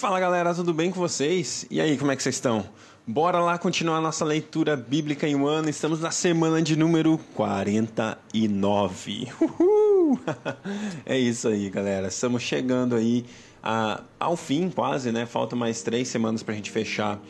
Fala galera, tudo bem com vocês? E aí, como é que vocês estão? Bora lá continuar nossa leitura bíblica em um ano. Estamos na semana de número 49. Uhul! É isso aí, galera. Estamos chegando aí a, ao fim, quase, né? Faltam mais três semanas para a gente fechar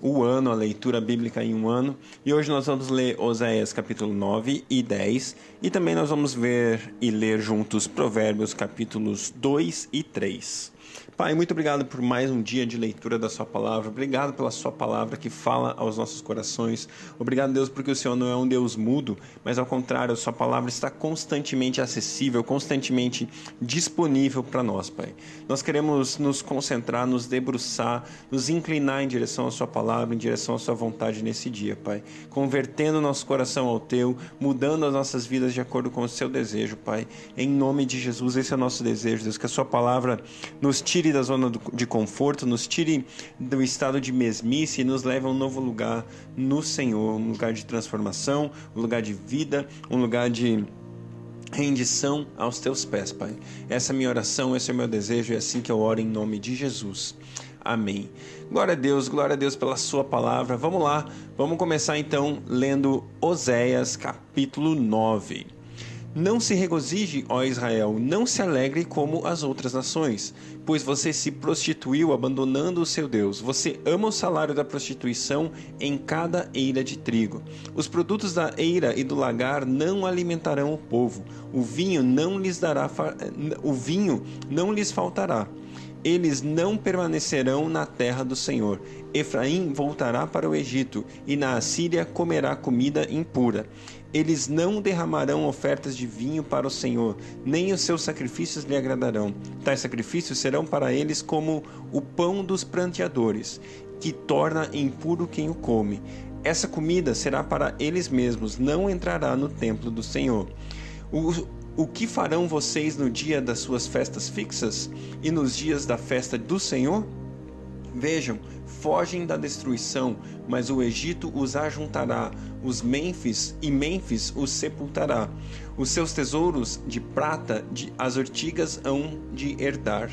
o ano, a leitura bíblica em um ano. E hoje nós vamos ler Oséias capítulo 9 e 10. E também nós vamos ver e ler juntos Provérbios capítulos 2 e 3. Pai, muito obrigado por mais um dia de leitura da Sua palavra. Obrigado pela Sua palavra que fala aos nossos corações. Obrigado, Deus, porque o Senhor não é um Deus mudo, mas ao contrário, a Sua palavra está constantemente acessível, constantemente disponível para nós, Pai. Nós queremos nos concentrar, nos debruçar, nos inclinar em direção à Sua palavra, em direção à Sua vontade nesse dia, Pai. Convertendo nosso coração ao Teu, mudando as nossas vidas de acordo com o Seu desejo, Pai. Em nome de Jesus, esse é o nosso desejo, Deus, que a Sua palavra nos tire tire da zona de conforto, nos tire do estado de mesmice e nos leve a um novo lugar no Senhor, um lugar de transformação, um lugar de vida, um lugar de rendição aos teus pés, Pai. Essa é a minha oração, esse é o meu desejo, é assim que eu oro em nome de Jesus. Amém. Glória a Deus, glória a Deus pela sua palavra. Vamos lá, vamos começar então lendo Oséias capítulo 9. Não se regozije, ó Israel, não se alegre como as outras nações, pois você se prostituiu abandonando o seu Deus. Você ama o salário da prostituição em cada eira de trigo. Os produtos da eira e do lagar não alimentarão o povo. O vinho não lhes dará o vinho não lhes faltará. Eles não permanecerão na terra do Senhor. Efraim voltará para o Egito, e na Assíria comerá comida impura. Eles não derramarão ofertas de vinho para o Senhor, nem os seus sacrifícios lhe agradarão. Tais sacrifícios serão para eles como o pão dos pranteadores, que torna impuro quem o come. Essa comida será para eles mesmos, não entrará no templo do Senhor. O, o que farão vocês no dia das suas festas fixas e nos dias da festa do Senhor? Vejam, fogem da destruição, mas o Egito os ajuntará, os Mênfis e Mênfis os sepultará. Os seus tesouros de prata de, as ortigas hão de herdar.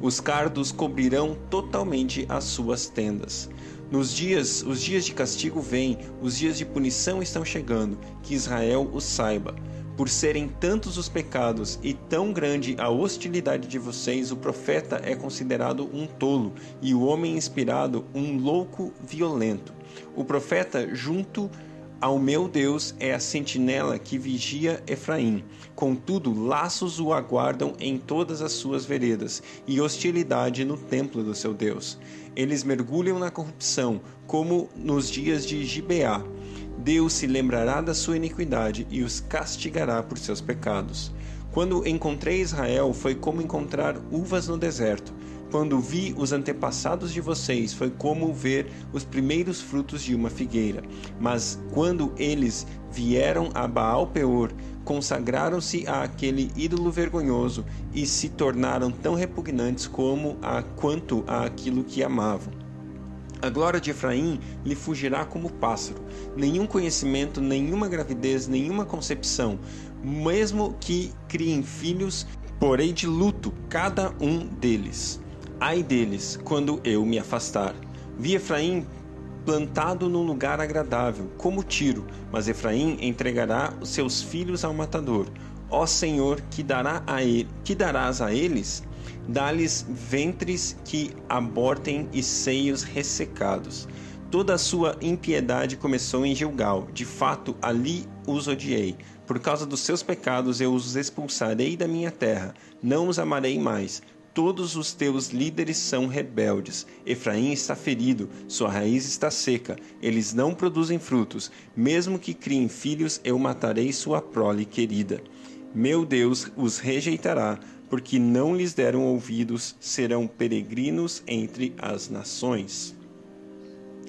Os cardos cobrirão totalmente as suas tendas. Nos dias, os dias de castigo vêm, os dias de punição estão chegando, que Israel o saiba. Por serem tantos os pecados e tão grande a hostilidade de vocês, o profeta é considerado um tolo e o homem inspirado um louco violento. O profeta, junto ao meu Deus, é a sentinela que vigia Efraim. Contudo, laços o aguardam em todas as suas veredas e hostilidade no templo do seu Deus. Eles mergulham na corrupção, como nos dias de Gibeá. Deus se lembrará da sua iniquidade e os castigará por seus pecados. Quando encontrei Israel, foi como encontrar uvas no deserto. Quando vi os antepassados de vocês, foi como ver os primeiros frutos de uma figueira. Mas quando eles vieram a Baal Peor, consagraram-se a aquele ídolo vergonhoso e se tornaram tão repugnantes como a quanto a aquilo que amavam. A glória de Efraim lhe fugirá como pássaro. Nenhum conhecimento, nenhuma gravidez, nenhuma concepção. Mesmo que criem filhos, porei de luto cada um deles. Ai deles, quando eu me afastar. Vi Efraim plantado num lugar agradável, como tiro, mas Efraim entregará os seus filhos ao matador. Ó Senhor, que dará a ele, que darás a eles? Dá-lhes ventres que abortem e seios ressecados. Toda a sua impiedade começou em Gilgal. De fato, ali os odiei. Por causa dos seus pecados eu os expulsarei da minha terra. Não os amarei mais. Todos os teus líderes são rebeldes. Efraim está ferido, sua raiz está seca. Eles não produzem frutos. Mesmo que criem filhos, eu matarei sua prole querida. Meu Deus os rejeitará porque não lhes deram ouvidos, serão peregrinos entre as nações.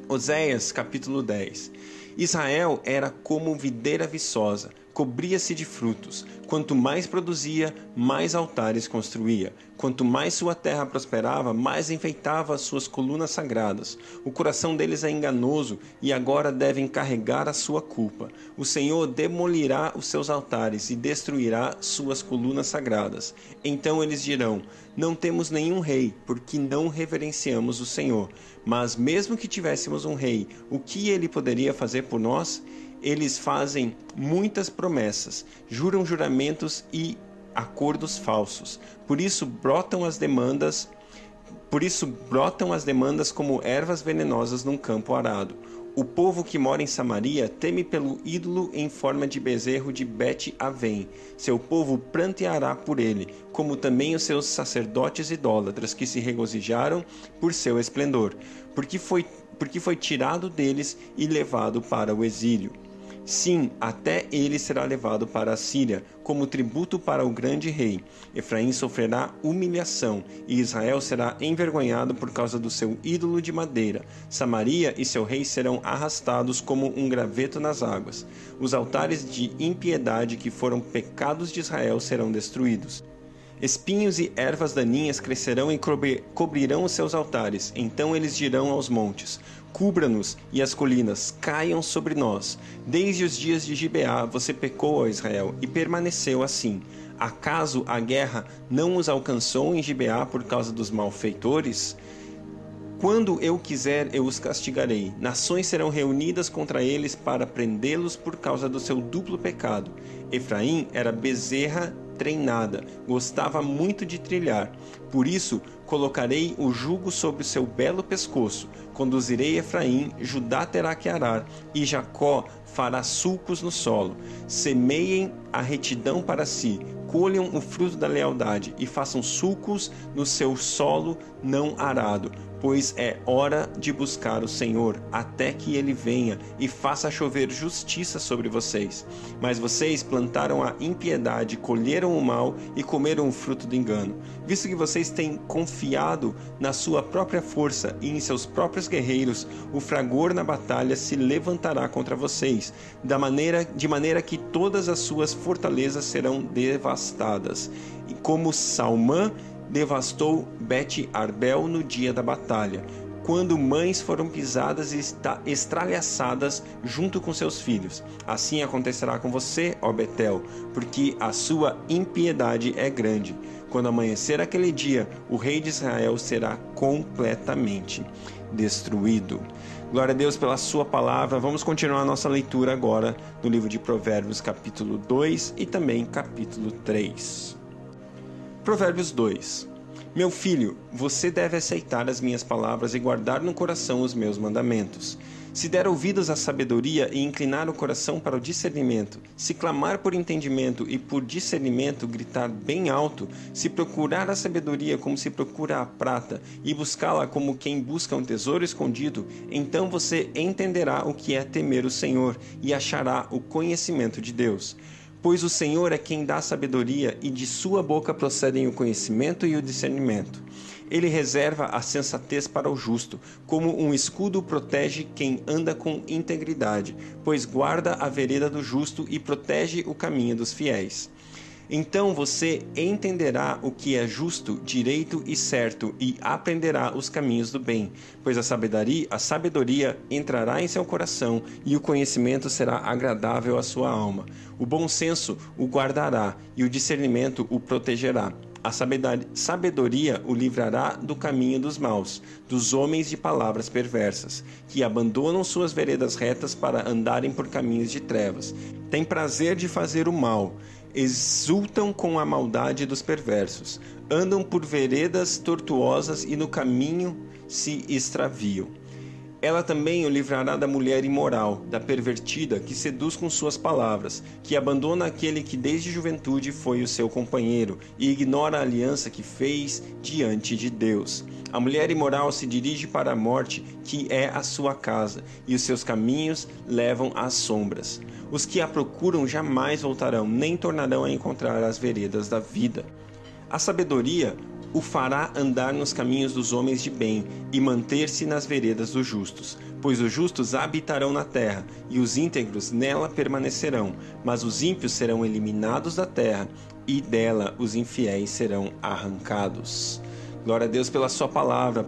Oséias capítulo 10 Israel era como videira viçosa, cobria-se de frutos. Quanto mais produzia, mais altares construía. Quanto mais sua terra prosperava, mais enfeitava as suas colunas sagradas. O coração deles é enganoso e agora devem carregar a sua culpa. O Senhor demolirá os seus altares e destruirá suas colunas sagradas. Então eles dirão: Não temos nenhum rei, porque não reverenciamos o Senhor. Mas mesmo que tivéssemos um rei, o que ele poderia fazer por nós? Eles fazem muitas promessas, juram juramentos e acordos falsos. Por isso brotam as demandas, por isso brotam as demandas como ervas venenosas num campo arado. O povo que mora em Samaria teme pelo ídolo em forma de bezerro de Bet-Aven. Seu povo pranteará por ele, como também os seus sacerdotes idólatras que se regozijaram por seu esplendor, porque foi, porque foi tirado deles e levado para o exílio. Sim, até ele será levado para a Síria, como tributo para o grande rei. Efraim sofrerá humilhação, e Israel será envergonhado por causa do seu ídolo de madeira. Samaria e seu rei serão arrastados como um graveto nas águas. Os altares de impiedade que foram pecados de Israel serão destruídos. Espinhos e ervas daninhas crescerão e cobrirão os seus altares. Então eles dirão aos montes: Cubra-nos e as colinas caiam sobre nós. Desde os dias de Gibeá você pecou, ó Israel, e permaneceu assim. Acaso a guerra não os alcançou em Gibeá por causa dos malfeitores? Quando eu quiser, eu os castigarei. Nações serão reunidas contra eles para prendê-los por causa do seu duplo pecado. Efraim era bezerra treinada, gostava muito de trilhar. Por isso, colocarei o jugo sobre o seu belo pescoço. Conduzirei Efraim, Judá terá que arar, e Jacó fará sulcos no solo. Semeiem a retidão para si, colham o fruto da lealdade e façam sulcos no seu solo não arado, pois é hora de buscar o Senhor até que ele venha e faça chover justiça sobre vocês. Mas vocês plantaram a impiedade, colheram o mal e comeram o fruto do engano. Visto que vocês têm confiado na sua própria força e em seus próprios guerreiros, o fragor na batalha se levantará contra vocês, da maneira de maneira que todas as suas fortalezas serão devastadas. E como Salmã devastou Bet-Arbel no dia da batalha, quando mães foram pisadas e estralhaçadas junto com seus filhos. Assim acontecerá com você, ó Betel, porque a sua impiedade é grande. Quando amanhecer aquele dia, o rei de Israel será completamente destruído. Glória a Deus pela sua palavra. Vamos continuar nossa leitura agora no livro de Provérbios, capítulo 2 e também capítulo 3. Provérbios 2. Meu filho, você deve aceitar as minhas palavras e guardar no coração os meus mandamentos. Se der ouvidos à sabedoria e inclinar o coração para o discernimento, se clamar por entendimento e por discernimento gritar bem alto, se procurar a sabedoria como se procura a prata e buscá-la como quem busca um tesouro escondido, então você entenderá o que é temer o Senhor e achará o conhecimento de Deus. Pois o Senhor é quem dá sabedoria, e de sua boca procedem o conhecimento e o discernimento. Ele reserva a sensatez para o justo, como um escudo protege quem anda com integridade, pois guarda a vereda do justo e protege o caminho dos fiéis. Então você entenderá o que é justo, direito e certo, e aprenderá os caminhos do bem, pois a sabedoria, a sabedoria entrará em seu coração e o conhecimento será agradável à sua alma. O bom senso o guardará e o discernimento o protegerá. A sabedoria o livrará do caminho dos maus, dos homens de palavras perversas, que abandonam suas veredas retas para andarem por caminhos de trevas. Tem prazer de fazer o mal exultam com a maldade dos perversos, andam por veredas tortuosas e no caminho se extraviam. Ela também o livrará da mulher imoral, da pervertida, que seduz com suas palavras, que abandona aquele que desde juventude foi o seu companheiro e ignora a aliança que fez diante de Deus. A mulher imoral se dirige para a morte, que é a sua casa, e os seus caminhos levam às sombras. Os que a procuram jamais voltarão, nem tornarão a encontrar as veredas da vida. A sabedoria o fará andar nos caminhos dos homens de bem e manter-se nas veredas dos justos. Pois os justos habitarão na terra, e os íntegros nela permanecerão, mas os ímpios serão eliminados da terra, e dela os infiéis serão arrancados. Glória a Deus pela sua palavra.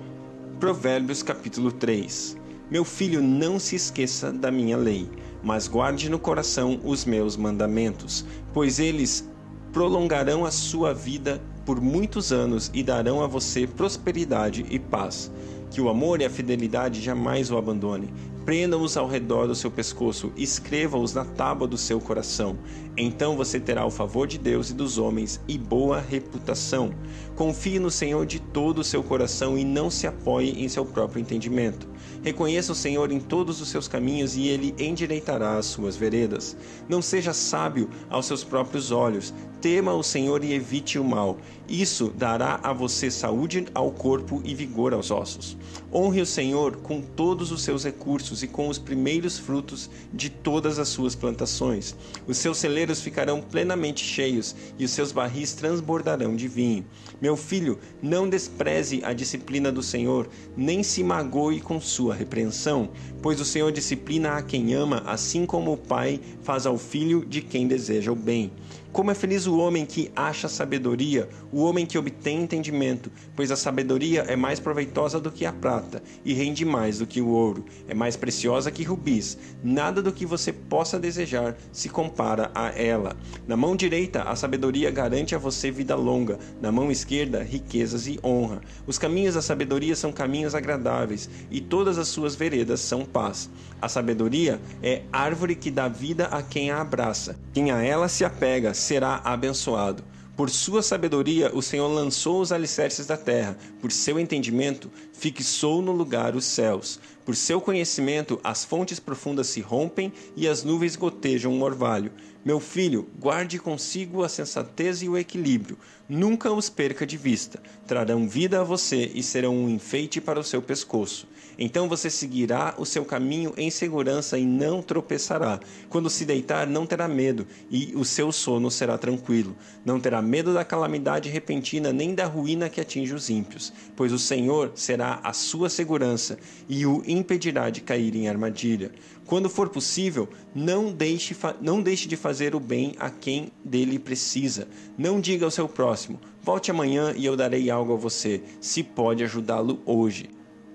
Provérbios capítulo 3. Meu filho, não se esqueça da minha lei, mas guarde no coração os meus mandamentos, pois eles prolongarão a sua vida por muitos anos e darão a você prosperidade e paz. Que o amor e a fidelidade jamais o abandone. Prenda-os ao redor do seu pescoço, escreva-os na tábua do seu coração. Então você terá o favor de Deus e dos homens e boa reputação. Confie no Senhor de todo o seu coração e não se apoie em seu próprio entendimento. Reconheça o Senhor em todos os seus caminhos e ele endireitará as suas veredas. Não seja sábio aos seus próprios olhos. Tema o Senhor e evite o mal. Isso dará a você saúde ao corpo e vigor aos ossos. Honre o Senhor com todos os seus recursos e com os primeiros frutos de todas as suas plantações. Os seus celeiros ficarão plenamente cheios e os seus barris transbordarão de vinho. Meu filho, não despreze a disciplina do Senhor, nem se magoe com sua repreensão, pois o Senhor disciplina a quem ama, assim como o pai faz ao filho de quem deseja o bem. Como é feliz o homem que acha sabedoria, o homem que obtém entendimento, pois a sabedoria é mais proveitosa do que a prata e rende mais do que o ouro, é mais preciosa que rubis. Nada do que você possa desejar se compara a ela. Na mão direita, a sabedoria garante a você vida longa, na mão esquerda, riquezas e honra. Os caminhos da sabedoria são caminhos agradáveis e todas as suas veredas são paz. A sabedoria é árvore que dá vida a quem a abraça. Quem a ela se apega será abençoado. Por sua sabedoria, o Senhor lançou os alicerces da terra. Por seu entendimento, fixou no lugar os céus. Por seu conhecimento, as fontes profundas se rompem e as nuvens gotejam um orvalho. Meu filho, guarde consigo a sensatez e o equilíbrio. Nunca os perca de vista. Trarão vida a você e serão um enfeite para o seu pescoço. Então você seguirá o seu caminho em segurança e não tropeçará. Quando se deitar, não terá medo, e o seu sono será tranquilo. Não terá medo da calamidade repentina, nem da ruína que atinge os ímpios, pois o Senhor será a sua segurança e o impedirá de cair em armadilha. Quando for possível, não deixe, não deixe de fazer o bem a quem dele precisa. Não diga ao seu próximo: volte amanhã e eu darei algo a você, se pode ajudá-lo hoje.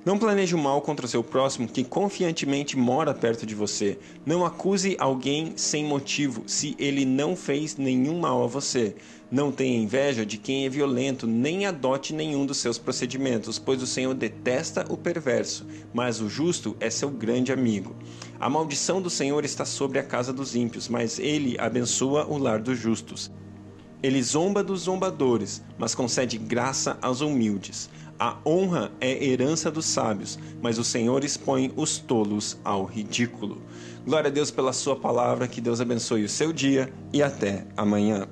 Não planeje o mal contra seu próximo que confiantemente mora perto de você. Não acuse alguém sem motivo se ele não fez nenhum mal a você. Não tenha inveja de quem é violento, nem adote nenhum dos seus procedimentos, pois o Senhor detesta o perverso, mas o justo é seu grande amigo. A maldição do Senhor está sobre a casa dos ímpios, mas ele abençoa o lar dos justos. Ele zomba dos zombadores, mas concede graça aos humildes. A honra é herança dos sábios, mas o Senhor expõe os tolos ao ridículo. Glória a Deus pela Sua palavra, que Deus abençoe o seu dia e até amanhã.